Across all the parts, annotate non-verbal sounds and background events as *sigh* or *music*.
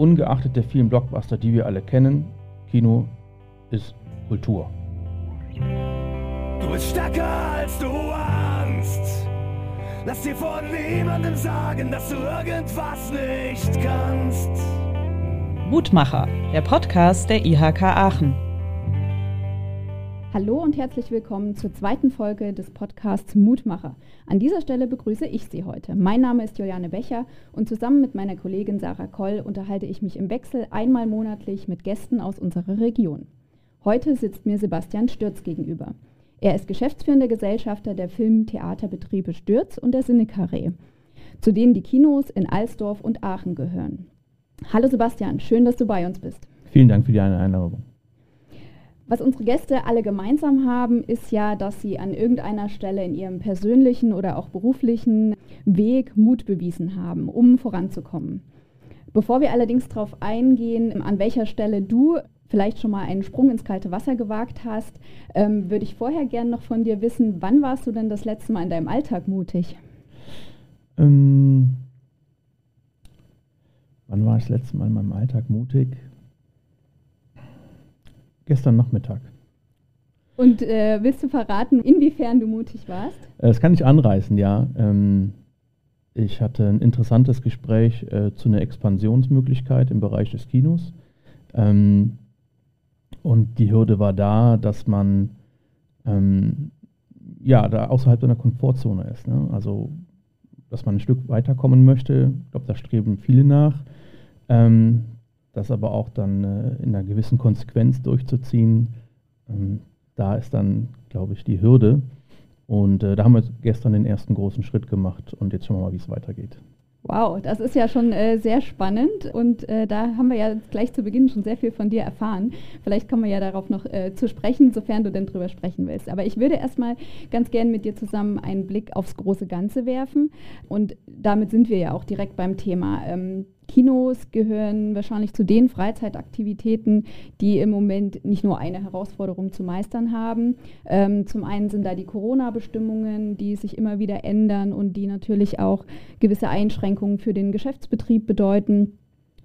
ungeachtet der vielen Blockbuster, die wir alle kennen, Kino ist Kultur. Du bist stärker als du ahnst. Lass dir von niemandem sagen, dass du irgendwas nicht kannst. Mutmacher, der Podcast der IHK Aachen. Hallo und herzlich willkommen zur zweiten Folge des Podcasts Mutmacher. An dieser Stelle begrüße ich Sie heute. Mein Name ist Juliane Becher und zusammen mit meiner Kollegin Sarah Koll unterhalte ich mich im Wechsel einmal monatlich mit Gästen aus unserer Region. Heute sitzt mir Sebastian Stürz gegenüber. Er ist geschäftsführender Gesellschafter der Film-Theaterbetriebe Stürz und der Sinnekarree, zu denen die Kinos in Alsdorf und Aachen gehören. Hallo Sebastian, schön, dass du bei uns bist. Vielen Dank für die Einladung. Was unsere Gäste alle gemeinsam haben, ist ja, dass sie an irgendeiner Stelle in ihrem persönlichen oder auch beruflichen Weg Mut bewiesen haben, um voranzukommen. Bevor wir allerdings darauf eingehen, an welcher Stelle du vielleicht schon mal einen Sprung ins kalte Wasser gewagt hast, ähm, würde ich vorher gerne noch von dir wissen, wann warst du denn das letzte Mal in deinem Alltag mutig? Ähm, wann war ich das letzte Mal in meinem Alltag mutig? Gestern Nachmittag. Und äh, willst du verraten, inwiefern du mutig warst? Äh, das kann ich anreißen, ja. Ähm, ich hatte ein interessantes Gespräch äh, zu einer Expansionsmöglichkeit im Bereich des Kinos. Ähm, und die Hürde war da, dass man ähm, ja da außerhalb seiner Komfortzone ist. Ne? Also, dass man ein Stück weiterkommen möchte. Ich glaube, da streben viele nach. Ähm, das aber auch dann äh, in einer gewissen Konsequenz durchzuziehen, ähm, da ist dann, glaube ich, die Hürde. Und äh, da haben wir gestern den ersten großen Schritt gemacht und jetzt schauen wir mal, wie es weitergeht. Wow, das ist ja schon äh, sehr spannend und äh, da haben wir ja gleich zu Beginn schon sehr viel von dir erfahren. Vielleicht kommen wir ja darauf noch äh, zu sprechen, sofern du denn drüber sprechen willst. Aber ich würde erstmal ganz gern mit dir zusammen einen Blick aufs große Ganze werfen und damit sind wir ja auch direkt beim Thema. Ähm, Kinos gehören wahrscheinlich zu den Freizeitaktivitäten, die im Moment nicht nur eine Herausforderung zu meistern haben. Ähm, zum einen sind da die Corona-Bestimmungen, die sich immer wieder ändern und die natürlich auch gewisse Einschränkungen für den Geschäftsbetrieb bedeuten.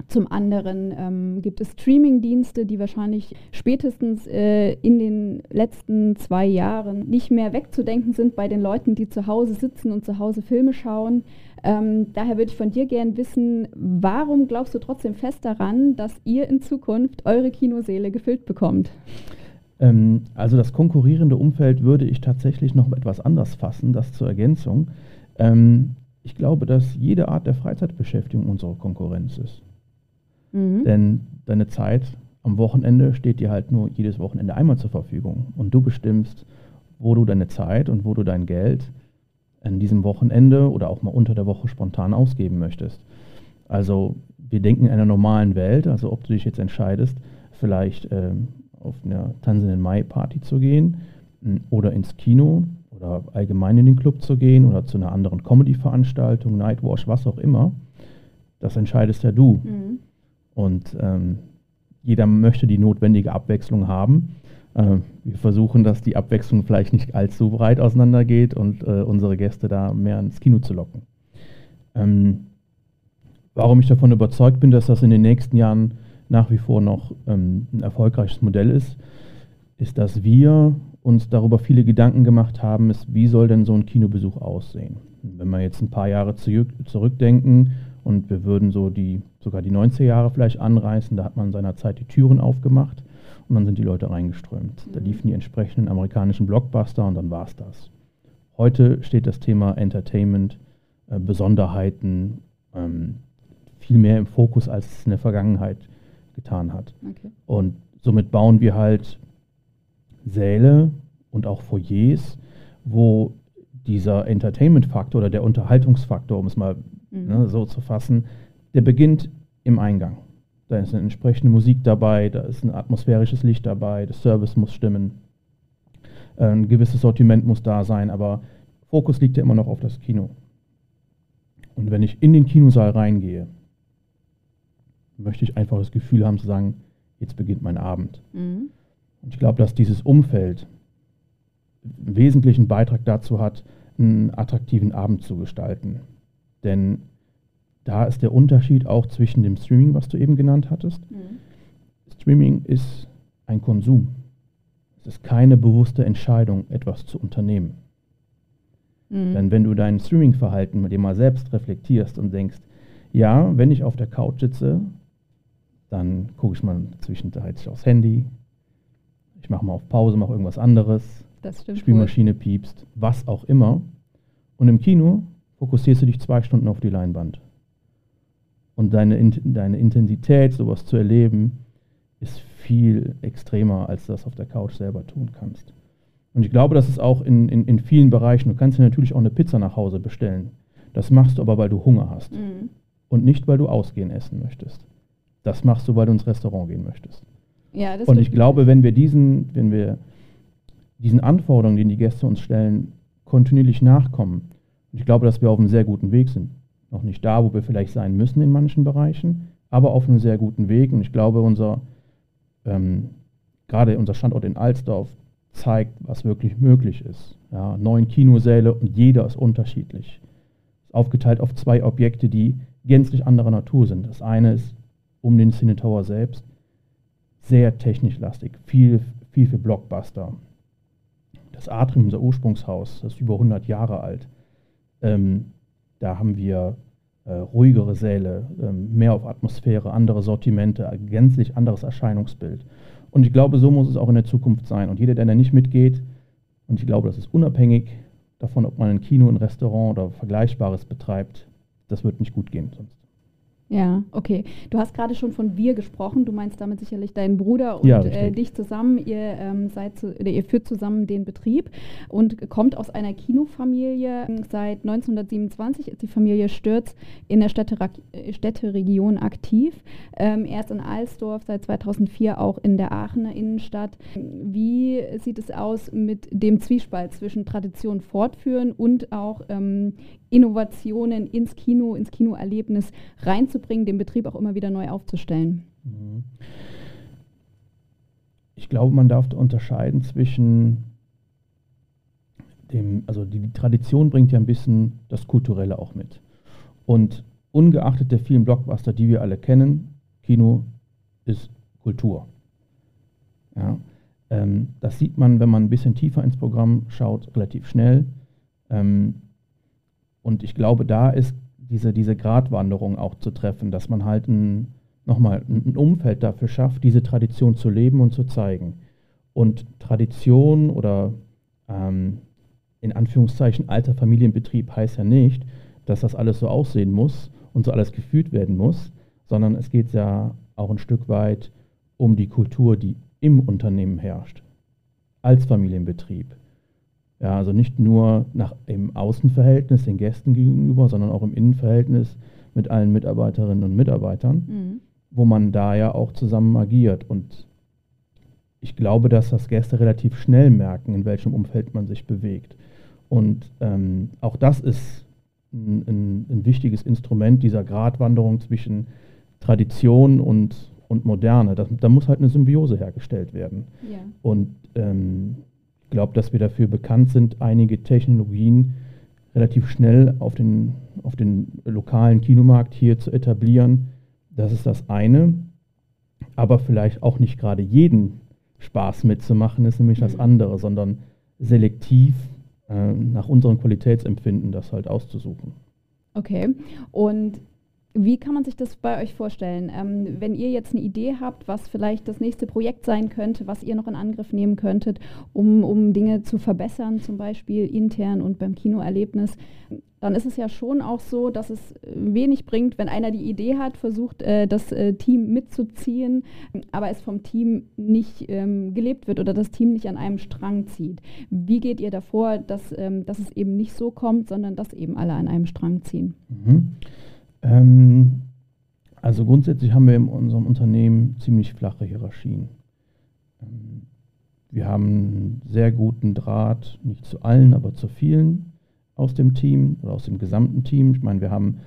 Zum anderen ähm, gibt es Streaming-Dienste, die wahrscheinlich spätestens äh, in den letzten zwei Jahren nicht mehr wegzudenken sind bei den Leuten, die zu Hause sitzen und zu Hause Filme schauen. Ähm, daher würde ich von dir gerne wissen, warum glaubst du trotzdem fest daran, dass ihr in Zukunft eure Kinoseele gefüllt bekommt? Ähm, also das konkurrierende Umfeld würde ich tatsächlich noch etwas anders fassen, das zur Ergänzung. Ähm, ich glaube, dass jede Art der Freizeitbeschäftigung unsere Konkurrenz ist. Mhm. Denn deine Zeit am Wochenende steht dir halt nur jedes Wochenende einmal zur Verfügung. Und du bestimmst, wo du deine Zeit und wo du dein Geld an diesem Wochenende oder auch mal unter der Woche spontan ausgeben möchtest. Also wir denken in einer normalen Welt, also ob du dich jetzt entscheidest, vielleicht ähm, auf eine Tanzenden Mai Party zu gehen oder ins Kino oder allgemein in den Club zu gehen oder zu einer anderen Comedy-Veranstaltung, Nightwash, was auch immer, das entscheidest ja du. Mhm. Und ähm, jeder möchte die notwendige Abwechslung haben. Äh, wir versuchen, dass die Abwechslung vielleicht nicht allzu breit auseinandergeht und äh, unsere Gäste da mehr ins Kino zu locken. Ähm, warum ich davon überzeugt bin, dass das in den nächsten Jahren nach wie vor noch ähm, ein erfolgreiches Modell ist, ist, dass wir uns darüber viele Gedanken gemacht haben, ist, wie soll denn so ein Kinobesuch aussehen? Wenn wir jetzt ein paar Jahre zurück, zurückdenken und wir würden so die, sogar die 90er Jahre vielleicht anreißen, da hat man seinerzeit die Türen aufgemacht und dann sind die Leute reingeströmt. Mhm. Da liefen die entsprechenden amerikanischen Blockbuster und dann war es das. Heute steht das Thema Entertainment, äh, Besonderheiten ähm, viel mehr im Fokus, als es in der Vergangenheit getan hat. Okay. Und somit bauen wir halt Säle und auch Foyers, wo dieser Entertainment-Faktor oder der Unterhaltungsfaktor, um es mal mhm. ne, so zu fassen, der beginnt im Eingang. Da ist eine entsprechende Musik dabei, da ist ein atmosphärisches Licht dabei, der Service muss stimmen, äh, ein gewisses Sortiment muss da sein, aber Fokus liegt ja immer noch auf das Kino. Und wenn ich in den Kinosaal reingehe, möchte ich einfach das Gefühl haben zu sagen, jetzt beginnt mein Abend. Mhm. Und ich glaube, dass dieses Umfeld einen wesentlichen Beitrag dazu hat, einen attraktiven Abend zu gestalten. Denn da ist der Unterschied auch zwischen dem Streaming, was du eben genannt hattest. Mhm. Streaming ist ein Konsum. Es ist keine bewusste Entscheidung, etwas zu unternehmen. Mhm. Denn wenn du dein Streaming-Verhalten mit dir mal selbst reflektierst und denkst, ja, wenn ich auf der Couch sitze, dann gucke ich mal zwischendurch aufs Handy, ich mache mal auf Pause, mache irgendwas anderes, Spielmaschine wohl. piepst, was auch immer. Und im Kino fokussierst du dich zwei Stunden auf die Leinwand. Und deine, deine Intensität, sowas zu erleben, ist viel extremer, als du das auf der Couch selber tun kannst. Und ich glaube, das ist auch in, in, in vielen Bereichen. Du kannst dir natürlich auch eine Pizza nach Hause bestellen. Das machst du aber, weil du Hunger hast. Mhm. Und nicht, weil du ausgehen essen möchtest. Das machst du, weil du ins Restaurant gehen möchtest. Ja, und ich glaube, wenn wir diesen, wenn wir diesen Anforderungen, die die Gäste uns stellen, kontinuierlich nachkommen, ich glaube, dass wir auf einem sehr guten Weg sind. Noch nicht da, wo wir vielleicht sein müssen in manchen Bereichen, aber auf einem sehr guten Weg. Und ich glaube, unser, ähm, gerade unser Standort in Alsdorf zeigt, was wirklich möglich ist. Ja, neun Kinosäle und jeder ist unterschiedlich. Ist aufgeteilt auf zwei Objekte, die gänzlich anderer Natur sind. Das eine ist um den Cine Tower selbst sehr technisch lastig, viel, viel für Blockbuster. Das Atrium, unser Ursprungshaus, das ist über 100 Jahre alt. Ähm, da haben wir äh, ruhigere Säle, ähm, mehr auf Atmosphäre, andere Sortimente, gänzlich anderes Erscheinungsbild. Und ich glaube, so muss es auch in der Zukunft sein. Und jeder, der da nicht mitgeht, und ich glaube, das ist unabhängig davon, ob man ein Kino, ein Restaurant oder Vergleichbares betreibt, das wird nicht gut gehen sonst. Ja, okay. Du hast gerade schon von wir gesprochen. Du meinst damit sicherlich deinen Bruder und ja, äh, dich zusammen. Ihr ähm, seid zu, ihr führt zusammen den Betrieb und kommt aus einer Kinofamilie. Seit 1927 ist die Familie Stürz in der Städte, Städteregion aktiv. Ähm, erst in Alsdorf, seit 2004 auch in der Aachener Innenstadt. Wie sieht es aus mit dem Zwiespalt zwischen Tradition fortführen und auch ähm, Innovationen ins Kino, ins Kinoerlebnis reinzubringen, den Betrieb auch immer wieder neu aufzustellen? Mhm. Ich glaube, man darf da unterscheiden zwischen dem, also die, die Tradition bringt ja ein bisschen das Kulturelle auch mit. Und ungeachtet der vielen Blockbuster, die wir alle kennen, Kino ist Kultur. Ja, ähm, das sieht man, wenn man ein bisschen tiefer ins Programm schaut, relativ schnell. Ähm, und ich glaube, da ist diese, diese Gratwanderung auch zu treffen, dass man halt ein, nochmal ein Umfeld dafür schafft, diese Tradition zu leben und zu zeigen. Und Tradition oder ähm, in Anführungszeichen alter Familienbetrieb heißt ja nicht, dass das alles so aussehen muss und so alles gefühlt werden muss, sondern es geht ja auch ein Stück weit um die Kultur, die im Unternehmen herrscht, als Familienbetrieb. Ja, also nicht nur nach, im Außenverhältnis den Gästen gegenüber, sondern auch im Innenverhältnis mit allen Mitarbeiterinnen und Mitarbeitern, mhm. wo man da ja auch zusammen agiert. Und ich glaube, dass das Gäste relativ schnell merken, in welchem Umfeld man sich bewegt. Und ähm, auch das ist ein, ein, ein, wichtiges Instrument dieser Gratwanderung zwischen Tradition und, und Moderne. Das, da muss halt eine Symbiose hergestellt werden. Ja. Und ähm, glaube, dass wir dafür bekannt sind, einige Technologien relativ schnell auf den, auf den lokalen Kinomarkt hier zu etablieren. Das ist das eine. Aber vielleicht auch nicht gerade jeden Spaß mitzumachen, ist nämlich das mhm. andere, sondern selektiv äh, nach unserem Qualitätsempfinden das halt auszusuchen. Okay. Und wie kann man sich das bei euch vorstellen? Ähm, wenn ihr jetzt eine Idee habt, was vielleicht das nächste Projekt sein könnte, was ihr noch in Angriff nehmen könntet, um, um Dinge zu verbessern, zum Beispiel intern und beim Kinoerlebnis, dann ist es ja schon auch so, dass es wenig bringt, wenn einer die Idee hat, versucht, äh, das äh, Team mitzuziehen, aber es vom Team nicht ähm, gelebt wird oder das Team nicht an einem Strang zieht. Wie geht ihr davor, dass, ähm, dass es eben nicht so kommt, sondern dass eben alle an einem Strang ziehen? Mhm. Ähm, also grundsätzlich haben wir in unserem Unternehmen ziemlich flache Hierarchien. Ähm, wir haben einen sehr guten Draht, nicht zu allen, aber zu vielen aus dem Team oder aus dem gesamten Team. Ich meine, wir haben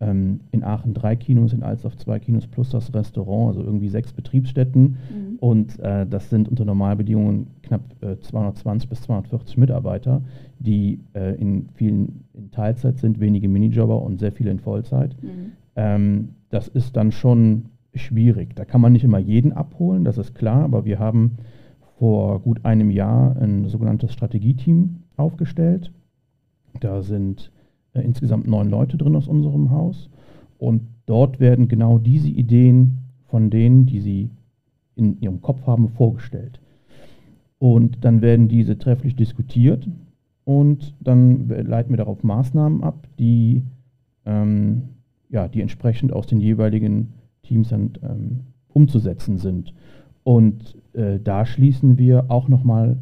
ähm, in Aachen drei Kinos, in Alsdorf zwei Kinos plus das Restaurant, also irgendwie sechs Betriebsstätten. Mhm. Und äh, das sind unter Normalbedingungen knapp äh, 220 bis 240 Mitarbeiter, die äh, in vielen Teilzeit sind, wenige Minijobber und sehr viele in Vollzeit. Mhm. Ähm, das ist dann schon schwierig. Da kann man nicht immer jeden abholen, das ist klar, aber wir haben vor gut einem Jahr ein sogenanntes Strategieteam aufgestellt. Da sind äh, insgesamt neun Leute drin aus unserem Haus. Und dort werden genau diese Ideen von denen, die sie in ihrem Kopf haben, vorgestellt. Und dann werden diese trefflich diskutiert und dann leiten wir darauf Maßnahmen ab, die, ähm, ja, die entsprechend aus den jeweiligen Teams dann, ähm, umzusetzen sind. Und äh, da schließen wir auch nochmal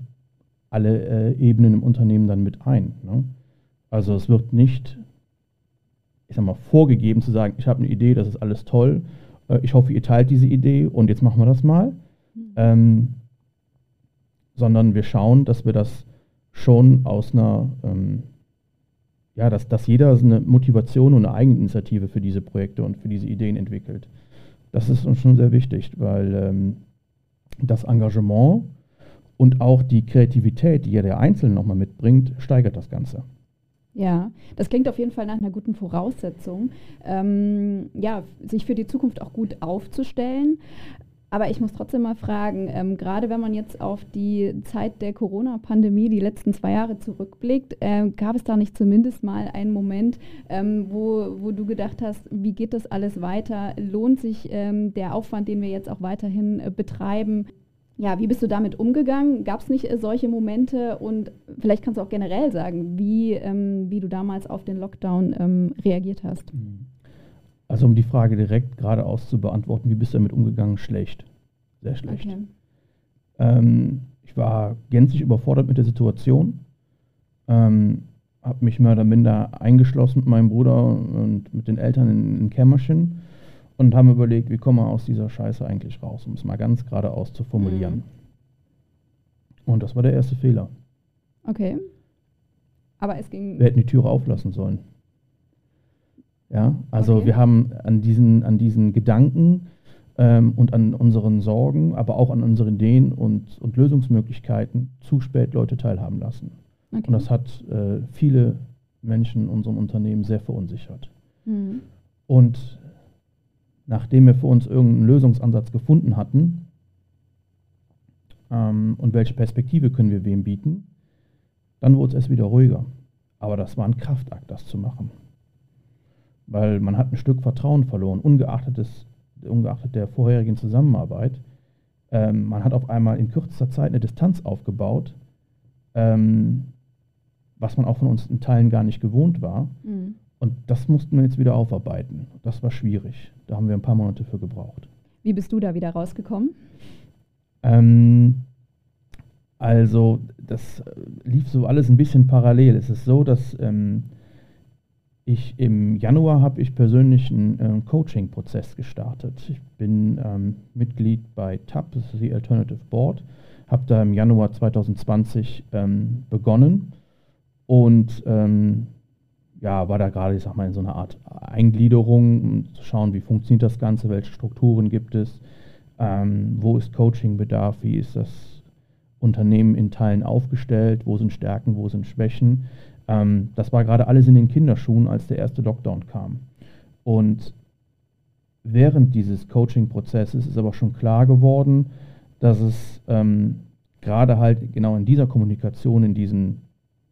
alle äh, Ebenen im Unternehmen dann mit ein. Ne? Also es wird nicht, ich sag mal, vorgegeben zu sagen, ich habe eine Idee, das ist alles toll, äh, ich hoffe, ihr teilt diese Idee und jetzt machen wir das mal. Mhm. Ähm, sondern wir schauen, dass wir das schon aus einer, ähm, ja, dass, dass jeder eine Motivation und eine Eigeninitiative für diese Projekte und für diese Ideen entwickelt. Das ist uns schon sehr wichtig, weil ähm, das Engagement und auch die Kreativität, die ja der Einzelne nochmal mitbringt, steigert das Ganze. Ja, das klingt auf jeden Fall nach einer guten Voraussetzung, ähm, ja, sich für die Zukunft auch gut aufzustellen. Aber ich muss trotzdem mal fragen, ähm, gerade wenn man jetzt auf die Zeit der Corona-Pandemie, die letzten zwei Jahre zurückblickt, äh, gab es da nicht zumindest mal einen Moment, ähm, wo, wo du gedacht hast, wie geht das alles weiter? Lohnt sich ähm, der Aufwand, den wir jetzt auch weiterhin äh, betreiben? Ja, wie bist du damit umgegangen? Gab es nicht äh, solche Momente? Und vielleicht kannst du auch generell sagen, wie, ähm, wie du damals auf den Lockdown ähm, reagiert hast. Mhm. Also um die Frage direkt geradeaus zu beantworten, wie bist du damit umgegangen? Schlecht. Sehr schlecht. Okay. Ähm, ich war gänzlich überfordert mit der Situation. Ähm, habe mich mehr oder minder eingeschlossen mit meinem Bruder und mit den Eltern in ein Kämmerchen und haben überlegt, wie kommen wir aus dieser Scheiße eigentlich raus, um es mal ganz geradeaus zu formulieren. Mhm. Und das war der erste Fehler. Okay. Aber es ging. Wir hätten die Türe auflassen sollen. Ja, also okay. wir haben an diesen, an diesen Gedanken ähm, und an unseren Sorgen, aber auch an unseren Ideen und, und Lösungsmöglichkeiten zu spät Leute teilhaben lassen. Okay. Und das hat äh, viele Menschen in unserem Unternehmen sehr verunsichert. Mhm. Und nachdem wir für uns irgendeinen Lösungsansatz gefunden hatten ähm, und welche Perspektive können wir wem bieten, dann wurde es erst wieder ruhiger. Aber das war ein Kraftakt, das zu machen. Weil man hat ein Stück Vertrauen verloren, ungeachtet, des, ungeachtet der vorherigen Zusammenarbeit. Ähm, man hat auf einmal in kürzester Zeit eine Distanz aufgebaut, ähm, was man auch von uns in Teilen gar nicht gewohnt war. Mhm. Und das mussten wir jetzt wieder aufarbeiten. Das war schwierig. Da haben wir ein paar Monate für gebraucht. Wie bist du da wieder rausgekommen? Ähm, also, das äh, lief so alles ein bisschen parallel. Es ist so, dass ähm, ich im Januar habe ich persönlich einen äh, Coaching-Prozess gestartet. Ich bin ähm, Mitglied bei TAP, das ist die Alternative Board, habe da im Januar 2020 ähm, begonnen und ähm, ja, war da gerade, ich sag mal, in so einer Art Eingliederung, um zu schauen, wie funktioniert das Ganze, welche Strukturen gibt es, ähm, wo ist Coachingbedarf, wie ist das Unternehmen in Teilen aufgestellt, wo sind Stärken, wo sind Schwächen. Ähm, das war gerade alles in den Kinderschuhen, als der erste Lockdown kam. Und während dieses Coaching-Prozesses ist aber schon klar geworden, dass es ähm, gerade halt genau in dieser Kommunikation, in, diesen,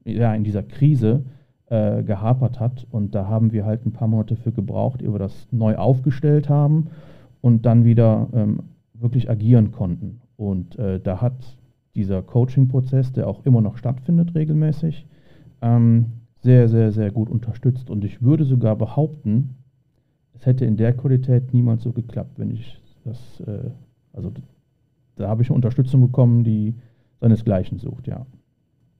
ja, in dieser Krise, äh, gehapert hat. Und da haben wir halt ein paar Monate für gebraucht, wir das neu aufgestellt haben und dann wieder ähm, wirklich agieren konnten. Und äh, da hat dieser Coaching-Prozess, der auch immer noch stattfindet regelmäßig, ähm, sehr, sehr, sehr gut unterstützt. Und ich würde sogar behaupten, es hätte in der Qualität niemals so geklappt, wenn ich das, äh, also da habe ich eine Unterstützung bekommen, die seinesgleichen sucht, ja.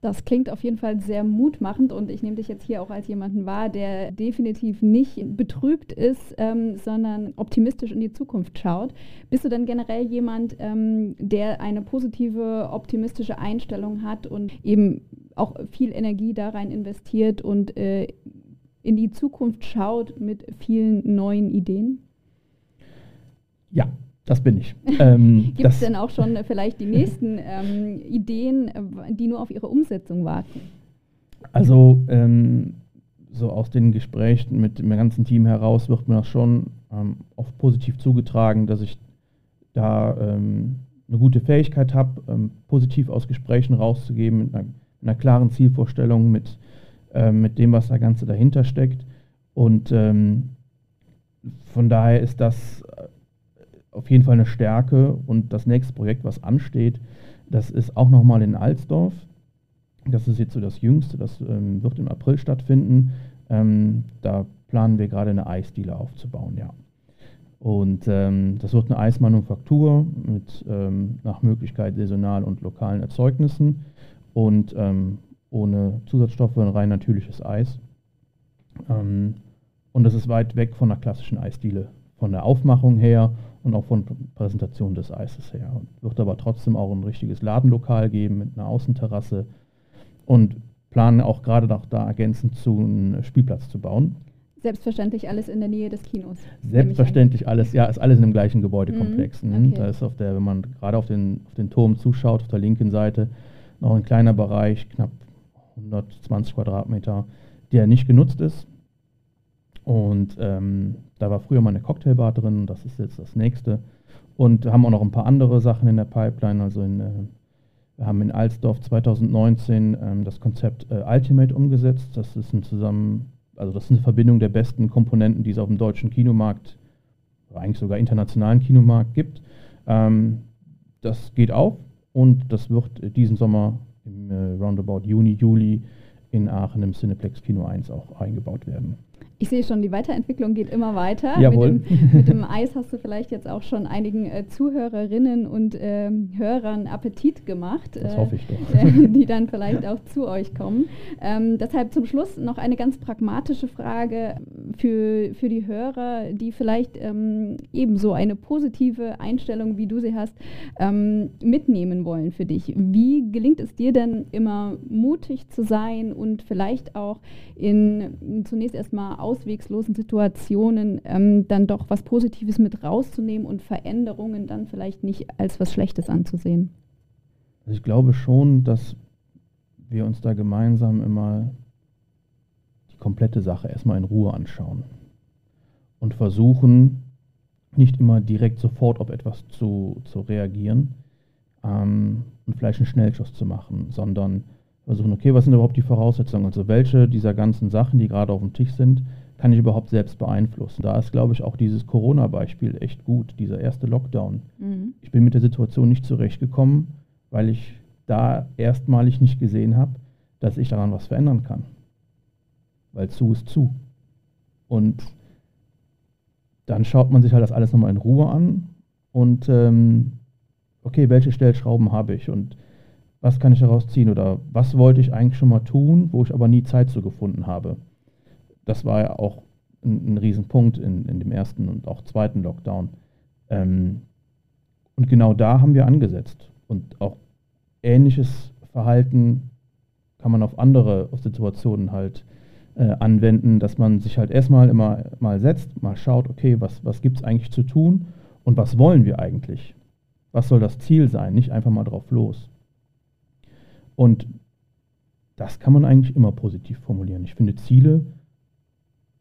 Das klingt auf jeden Fall sehr mutmachend und ich nehme dich jetzt hier auch als jemanden wahr, der definitiv nicht betrübt ist, ähm, sondern optimistisch in die Zukunft schaut. Bist du denn generell jemand, ähm, der eine positive, optimistische Einstellung hat und eben auch viel Energie da rein investiert und äh, in die Zukunft schaut mit vielen neuen Ideen? Ja, das bin ich. *laughs* Ähm, Gibt es denn auch schon vielleicht die nächsten ähm, Ideen, die nur auf ihre Umsetzung warten? Also ähm, so aus den Gesprächen mit dem ganzen Team heraus wird mir das schon ähm, oft positiv zugetragen, dass ich da ähm, eine gute Fähigkeit habe, ähm, positiv aus Gesprächen rauszugeben, mit einer, einer klaren Zielvorstellung, mit, mit dem, was da Ganze dahinter steckt. Und von daher ist das auf jeden Fall eine Stärke. Und das nächste Projekt, was ansteht, das ist auch nochmal in Alsdorf. Das ist jetzt so das Jüngste, das ähm, wird im April stattfinden. Ähm, da planen wir gerade eine Eisdiele aufzubauen, ja. Und ähm, das wird eine Eismanufaktur mit ähm, nach Möglichkeit saisonal und lokalen Erzeugnissen und ähm, ohne Zusatzstoffe, ein rein natürliches Eis. Ähm, und das ist weit weg von einer klassischen Eisdiele, von der Aufmachung her und auch von Präsentation des Eises her. Und wird aber trotzdem auch ein richtiges Ladenlokal geben mit einer Außenterrasse und planen auch gerade noch da ergänzend zu einem Spielplatz zu bauen. Selbstverständlich alles in der Nähe des Kinos. Selbstverständlich alles, ja, ist alles in dem gleichen Gebäudekomplex. Mhm, okay. Da ist auf der, wenn man gerade auf den, auf den Turm zuschaut, auf der linken Seite noch ein kleiner Bereich, knapp 120 Quadratmeter, der nicht genutzt ist. Und ähm, da war früher mal eine Cocktailbar drin, das ist jetzt das nächste. Und haben auch noch ein paar andere Sachen in der Pipeline. Also in, äh, wir haben in Alsdorf 2019 ähm, das Konzept äh, Ultimate umgesetzt. Das ist ein zusammen, also das ist eine Verbindung der besten Komponenten, die es auf dem deutschen Kinomarkt, eigentlich sogar internationalen Kinomarkt gibt. Ähm, das geht auf und das wird diesen Sommer im äh, Roundabout Juni, Juli in Aachen im Cineplex Kino 1 auch eingebaut werden. Ich sehe schon, die Weiterentwicklung geht immer weiter. Jawohl. Mit dem, mit dem *laughs* Eis hast du vielleicht jetzt auch schon einigen äh, Zuhörerinnen und äh, Hörern Appetit gemacht. Das hoffe ich doch. Äh, *laughs* die dann vielleicht auch zu euch kommen. Ähm, deshalb zum Schluss noch eine ganz pragmatische Frage für, für die Hörer, die vielleicht ähm, ebenso eine positive Einstellung, wie du sie hast, ähm, mitnehmen wollen für dich. Wie gelingt es dir denn immer mutig zu sein und vielleicht auch in zunächst erstmal auswegslosen Situationen ähm, dann doch was Positives mit rauszunehmen und Veränderungen dann vielleicht nicht als was Schlechtes anzusehen? Also ich glaube schon, dass wir uns da gemeinsam immer die komplette Sache erstmal in Ruhe anschauen und versuchen, nicht immer direkt sofort auf etwas zu, zu reagieren ähm, und vielleicht einen Schnellschuss zu machen, sondern versuchen, okay, was sind überhaupt die Voraussetzungen? Also welche dieser ganzen Sachen, die gerade auf dem Tisch sind, kann ich überhaupt selbst beeinflussen? Da ist, glaube ich, auch dieses Corona-Beispiel echt gut, dieser erste Lockdown. Mhm. Ich bin mit der Situation nicht zurechtgekommen, weil ich da erstmalig nicht gesehen habe, dass ich daran was verändern kann. Weil zu ist zu. Und dann schaut man sich halt das alles nochmal in Ruhe an und ähm, okay, welche Stellschrauben habe ich und was kann ich daraus ziehen oder was wollte ich eigentlich schon mal tun, wo ich aber nie Zeit zu gefunden habe. Das war ja auch ein, ein Riesenpunkt in, in dem ersten und auch zweiten Lockdown. Ähm, und genau da haben wir angesetzt. Und auch ähnliches Verhalten kann man auf andere auf Situationen halt äh, anwenden, dass man sich halt erstmal immer mal setzt, mal schaut, okay, was, was gibt es eigentlich zu tun und was wollen wir eigentlich? Was soll das Ziel sein? Nicht einfach mal drauf los. Und das kann man eigentlich immer positiv formulieren. Ich finde, Ziele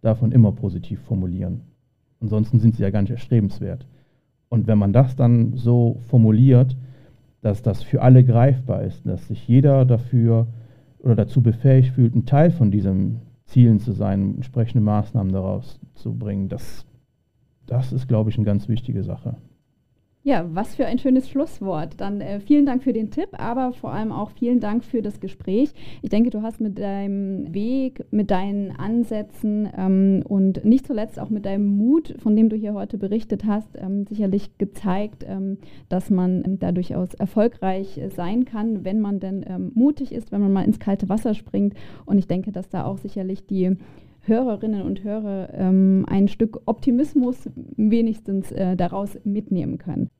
darf man immer positiv formulieren. Ansonsten sind sie ja gar nicht erstrebenswert. Und wenn man das dann so formuliert, dass das für alle greifbar ist, dass sich jeder dafür oder dazu befähigt fühlt, ein Teil von diesen Zielen zu sein, entsprechende Maßnahmen daraus zu bringen, das, das ist, glaube ich, eine ganz wichtige Sache. Ja, was für ein schönes Schlusswort. Dann äh, vielen Dank für den Tipp, aber vor allem auch vielen Dank für das Gespräch. Ich denke, du hast mit deinem Weg, mit deinen Ansätzen ähm, und nicht zuletzt auch mit deinem Mut, von dem du hier heute berichtet hast, ähm, sicherlich gezeigt, ähm, dass man ähm, da durchaus erfolgreich sein kann, wenn man denn ähm, mutig ist, wenn man mal ins kalte Wasser springt. Und ich denke, dass da auch sicherlich die Hörerinnen und Hörer ähm, ein Stück Optimismus wenigstens äh, daraus mitnehmen können.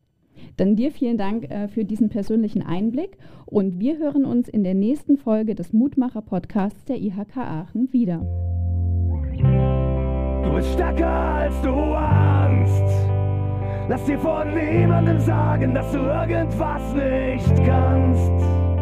Dann dir vielen Dank äh, für diesen persönlichen Einblick und wir hören uns in der nächsten Folge des Mutmacher-Podcasts der IHK Aachen wieder. Du bist stärker als du Angst. Lass dir von niemandem sagen, dass du irgendwas nicht kannst.